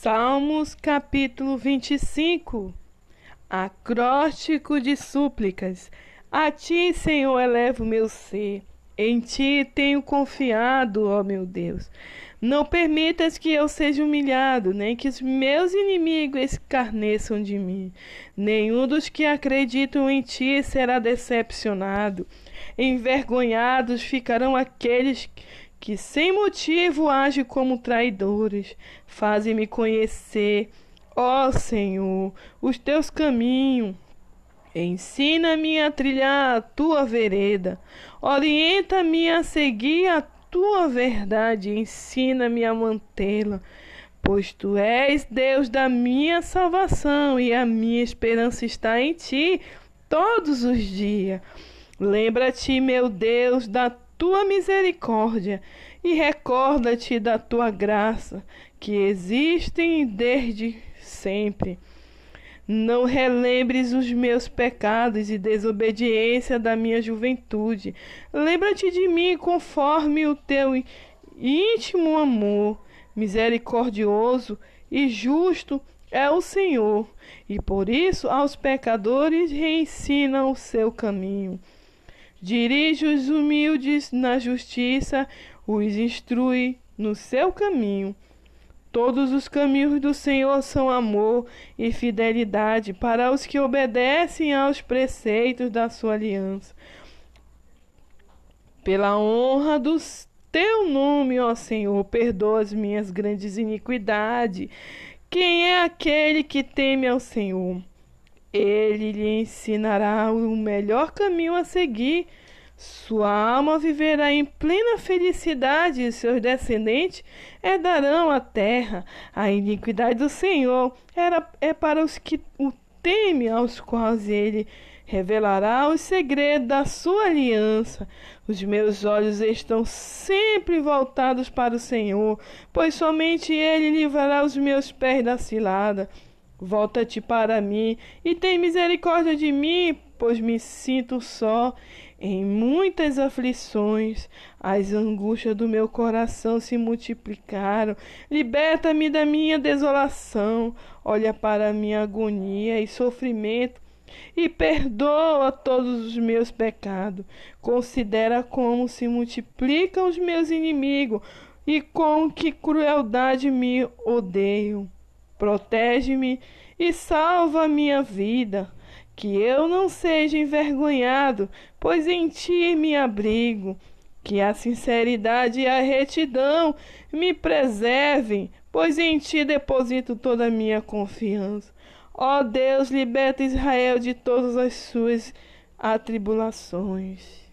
Salmos capítulo 25 Acróstico de súplicas. A ti, Senhor, elevo meu ser. Em ti tenho confiado, ó meu Deus. Não permitas que eu seja humilhado, nem que os meus inimigos escarneçam de mim. Nenhum dos que acreditam em ti será decepcionado. Envergonhados ficarão aqueles que sem motivo agem como traidores. Fazem-me conhecer, ó Senhor, os teus caminhos. Ensina-me a trilhar a tua vereda. Orienta-me a seguir a tua verdade. Ensina-me a mantê-la. Pois tu és Deus da minha salvação e a minha esperança está em ti todos os dias. Lembra-te, meu Deus, da tua misericórdia e recorda-te da tua graça, que existem desde sempre. Não relembres os meus pecados e desobediência da minha juventude. Lembra-te de mim conforme o teu íntimo amor, misericordioso e justo é o Senhor, e por isso aos pecadores reensina o seu caminho. Dirige os humildes na justiça, os instrui no seu caminho. Todos os caminhos do Senhor são amor e fidelidade para os que obedecem aos preceitos da sua aliança. Pela honra do teu nome, ó Senhor, perdoa as minhas grandes iniquidades. Quem é aquele que teme ao Senhor? Ele lhe ensinará o melhor caminho a seguir. Sua alma viverá em plena felicidade e seus descendentes herdarão a terra. A iniquidade do Senhor era, é para os que o temem, aos quais ele revelará os segredos da sua aliança. Os meus olhos estão sempre voltados para o Senhor, pois somente ele livrará os meus pés da cilada. Volta-te para mim e tem misericórdia de mim, pois me sinto só. Em muitas aflições, as angústias do meu coração se multiplicaram. Liberta-me da minha desolação. Olha para a minha agonia e sofrimento e perdoa todos os meus pecados. Considera como se multiplicam os meus inimigos e com que crueldade me odeiam. Protege-me e salva a minha vida, que eu não seja envergonhado, pois em ti me abrigo. Que a sinceridade e a retidão me preservem, pois em ti deposito toda a minha confiança. Ó Deus, liberta Israel de todas as suas atribulações.